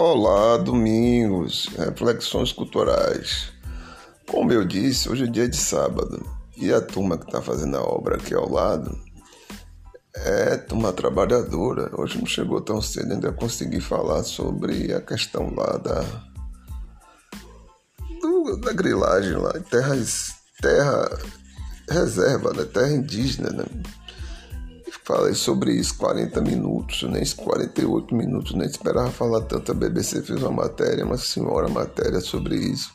Olá, domingos, reflexões culturais. Como eu disse, hoje é dia de sábado e a turma que está fazendo a obra aqui ao lado é turma trabalhadora. Hoje não chegou tão cedo, ainda consegui falar sobre a questão lá da, do, da grilagem lá, terras, terra reserva, né? terra indígena, né? Falei sobre isso 40 minutos, nem 48 minutos, nem esperava falar tanto. A BBC fez uma matéria, uma senhora matéria sobre isso.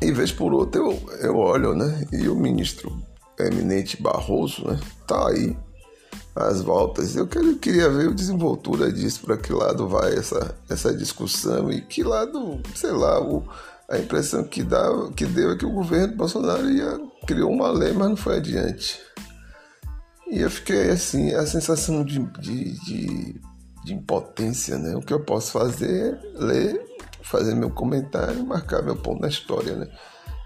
E vez por outra eu, eu olho, né? E o ministro eminente Barroso, né? Tá aí às voltas. Eu quero, queria ver a desenvoltura disso, para que lado vai essa, essa discussão e que lado, sei lá, o, a impressão que, dá, que deu é que o governo Bolsonaro ia, criou uma lei, mas não foi adiante. E eu fiquei assim, a sensação de, de, de, de impotência, né? O que eu posso fazer é ler, fazer meu comentário, marcar meu ponto na história, né?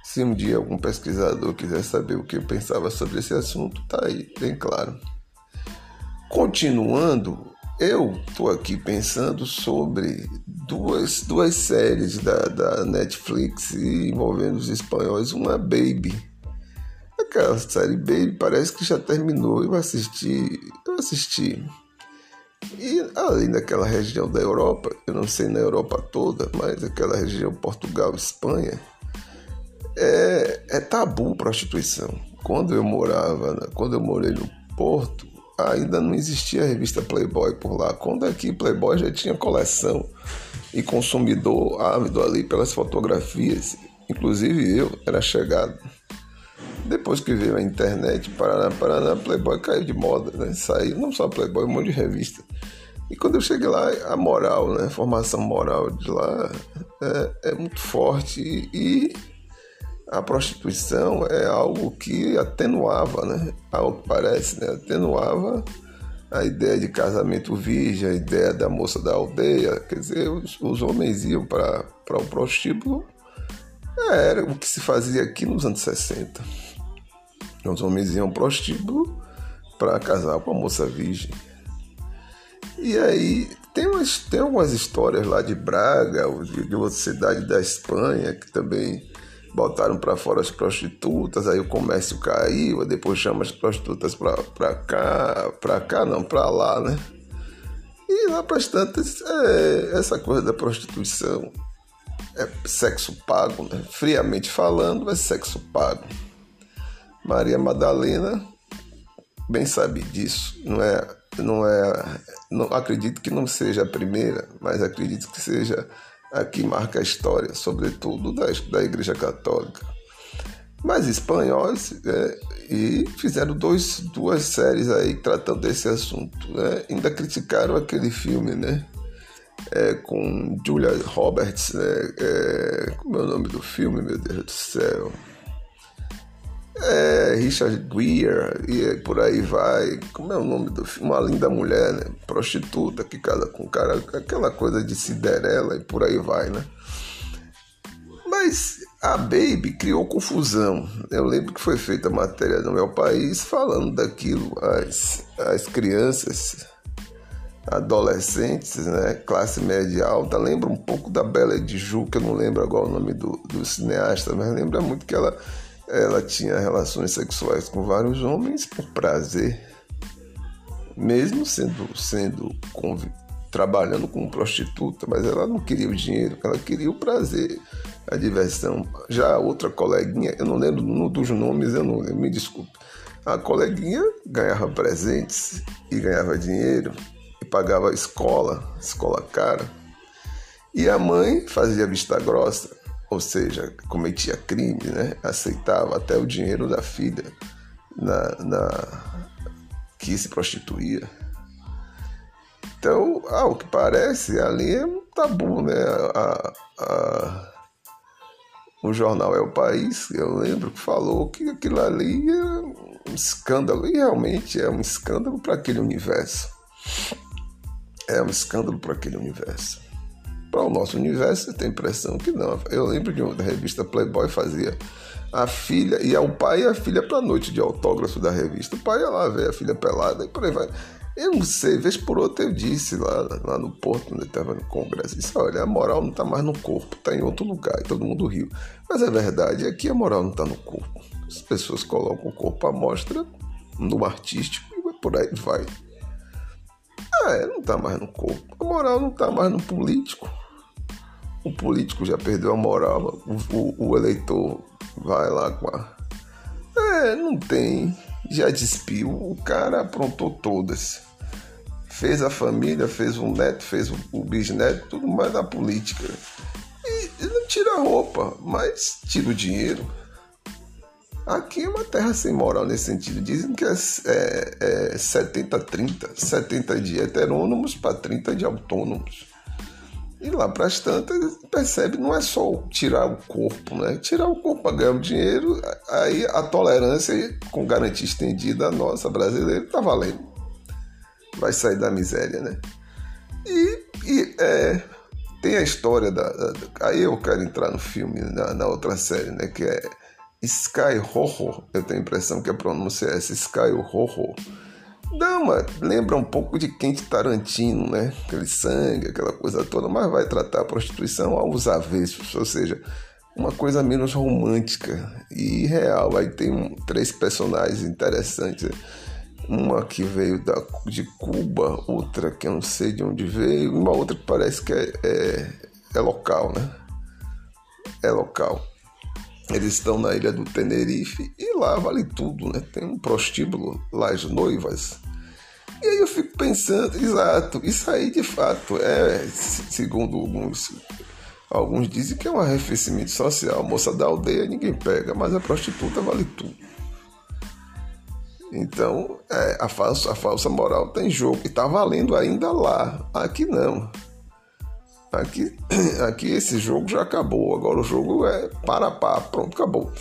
Se um dia algum pesquisador quiser saber o que eu pensava sobre esse assunto, tá aí, bem claro. Continuando, eu estou aqui pensando sobre duas, duas séries da, da Netflix envolvendo os espanhóis, uma Baby Aquela série Baby parece que já terminou. Eu assisti, eu assisti. E além daquela região da Europa, eu não sei na Europa toda, mas aquela região Portugal, Espanha, é, é tabu prostituição. Quando eu morava, quando eu morei no Porto, ainda não existia a revista Playboy por lá. Quando aqui Playboy já tinha coleção e consumidor ávido ali pelas fotografias, inclusive eu era chegado. Depois que veio a internet, Paraná, Paraná, Playboy caiu de moda, né? Saiu, não só Playboy, um monte de revista. E quando eu cheguei lá, a moral, né? A formação moral de lá é, é muito forte e a prostituição é algo que atenuava, né? Algo que parece, né? Atenuava a ideia de casamento virgem, a ideia da moça da aldeia. Quer dizer, os, os homens iam para o prostíbulo. É, era o que se fazia aqui nos anos 60. Os homens iam prostíbulo para casar com a moça virgem. E aí tem, umas, tem algumas histórias lá de Braga, de, de outra cidade da Espanha, que também botaram para fora as prostitutas, aí o comércio caiu, depois chama as prostitutas para cá, para cá não, para lá, né? E lá para as tantas, é, essa coisa da prostituição é sexo pago, né? Friamente falando, é sexo pago. Maria Madalena bem sabe disso. Não é, não é, não acredito que não seja a primeira, mas acredito que seja a que marca a história, sobretudo da, da Igreja Católica. Mas espanhóis é, e fizeram dois, duas séries aí tratando desse assunto. Né? Ainda criticaram aquele filme, né? É, com Julia Roberts, né? É, como é o nome do filme, meu Deus do céu? É, Richard Gere e por aí vai. Como é o nome do filme? Uma linda mulher, né? Prostituta que casa com cara, aquela coisa de Cinderela e por aí vai, né? Mas a Baby criou confusão. Eu lembro que foi feita matéria no meu país falando daquilo. As, as crianças, adolescentes, né? Classe média alta. Lembra um pouco da Bela de Ju, que eu não lembro agora o nome do, do cineasta, mas lembra muito que ela ela tinha relações sexuais com vários homens por prazer, mesmo sendo, sendo trabalhando como prostituta, mas ela não queria o dinheiro, ela queria o prazer, a diversão. Já a outra coleguinha, eu não lembro dos nomes, eu não lembro, me desculpe. A coleguinha ganhava presentes e ganhava dinheiro e pagava a escola, escola cara. E a mãe fazia vista grossa ou seja, cometia crime, né? aceitava até o dinheiro da filha na, na que se prostituía. Então, ao que parece, ali é um tabu, né? A, a, o jornal É o País, eu lembro que falou que aquilo ali é um escândalo, e realmente é um escândalo para aquele universo. É um escândalo para aquele universo. Para o nosso universo, você tem a impressão que não. Eu lembro de uma revista Playboy fazia a filha, ia o pai e a filha para a noite de autógrafo da revista. O pai ia lá ver a filha pelada e por aí vai. Eu não sei, vez por outra eu disse lá, lá no Porto, onde estava no Congresso, disse, olha, a moral não está mais no corpo, está em outro lugar, e todo mundo riu. Mas é verdade, aqui a moral não está no corpo. As pessoas colocam o corpo à mostra no artístico e por aí vai. Ah, é, não está mais no corpo. A moral não está mais no político. O político já perdeu a moral, o, o, o eleitor vai lá com a. É, não tem já despiu, o cara aprontou todas. Fez a família, fez o neto, fez o, o bisneto, tudo mais da política. E, e não tira a roupa, mas tira o dinheiro. Aqui é uma terra sem moral nesse sentido. Dizem que é, é, é 70-30, 70 de heterônomos para 30 de autônomos. E lá para as tantas, percebe, não é só tirar o corpo, né? Tirar o corpo para ganhar o dinheiro, aí a tolerância com garantia estendida nossa brasileira tá valendo. Vai sair da miséria, né? E, e é, tem a história da, da, Aí eu quero entrar no filme, na, na outra série, né? Que é Sky Horror. Eu tenho a impressão que a pronúncia é essa, Sky Horror Dama lembra um pouco de Quente Tarantino, né? Aquele sangue, aquela coisa toda, mas vai tratar a prostituição aos avessos, ou seja, uma coisa menos romântica e real. Aí tem um, três personagens interessantes. Uma que veio da, de Cuba, outra que eu não sei de onde veio, e uma outra que parece que é, é, é local, né? É local. Eles estão na ilha do Tenerife e lá vale tudo, né? Tem um prostíbulo, lá as noivas. E aí eu fico pensando, exato, isso aí de fato é, segundo alguns, alguns dizem que é um arrefecimento social. Moça da aldeia ninguém pega, mas a prostituta vale tudo. Então, é, a, falsa, a falsa moral tem jogo e tá valendo ainda lá. Aqui não. Aqui, aqui esse jogo já acabou. Agora o jogo é para pá, pronto, acabou.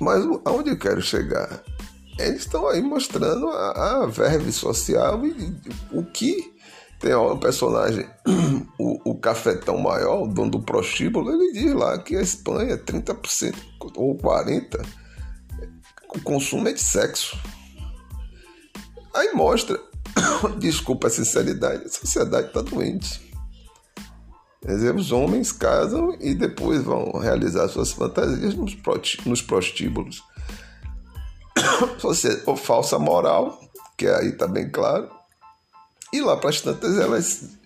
Mas aonde eu quero chegar? Eles estão aí mostrando a, a verve social e, e o que tem um personagem, o, o cafetão maior, o dono do prostíbulo, ele diz lá que a Espanha é 30% ou 40% o consumo é de sexo. Aí mostra, desculpa a sinceridade, a sociedade está doente. Os homens casam e depois vão realizar suas fantasias nos, prostíbulos. Ou falsa moral, que aí está bem claro. E lá para as tantas elas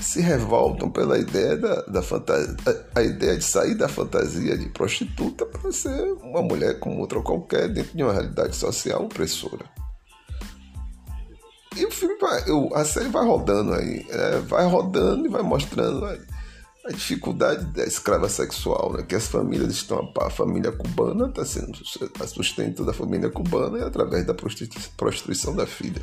se revoltam pela ideia da, da fantasia, a, ideia de sair da fantasia de prostituta para ser uma mulher como outra qualquer dentro de uma realidade social opressora. Vai, eu, a série vai rodando aí, é, vai rodando e vai mostrando a, a, dificuldade da escrava sexual, né? Que as famílias estão a, família cubana está sendo a sustento da família cubana e através da prostituição da filha.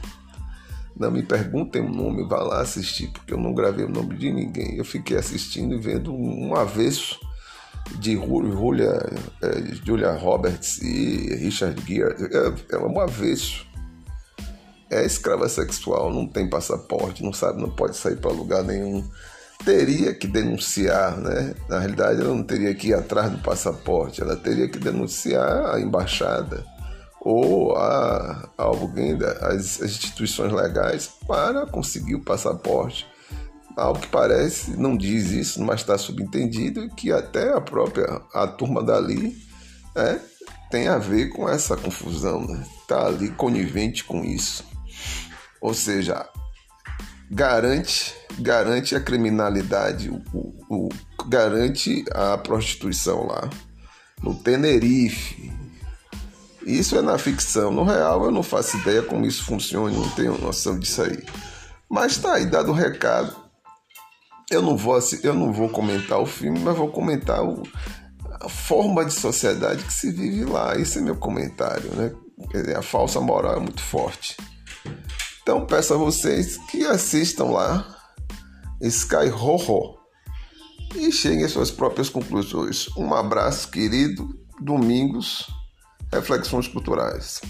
Não me perguntem o nome, vá lá assistir, porque eu não gravei o nome de ninguém. Eu fiquei assistindo e vendo um avesso de Julia, é, Julia Roberts e Richard Gere. É, é um avesso é escrava sexual, não tem passaporte, não sabe, não pode sair para lugar nenhum. Teria que denunciar, né? Na realidade, ela não teria que ir atrás do passaporte, ela teria que denunciar a embaixada ou a, a alguém das instituições legais para conseguir o passaporte. Ao que parece, não diz isso, mas está subentendido que até a própria a turma dali é, tem a ver com essa confusão, né? Tá ali conivente com isso. Ou seja, garante garante a criminalidade, o, o, o, garante a prostituição lá no Tenerife. Isso é na ficção. No real eu não faço ideia como isso funciona, não tenho noção disso aí. Mas tá aí dado o recado. Eu não vou eu não vou comentar o filme, mas vou comentar o, a forma de sociedade que se vive lá. Esse é meu comentário, né? A falsa moral é muito forte. Então peço a vocês que assistam lá Sky Horror e cheguem às suas próprias conclusões. Um abraço, querido. Domingos, Reflexões Culturais.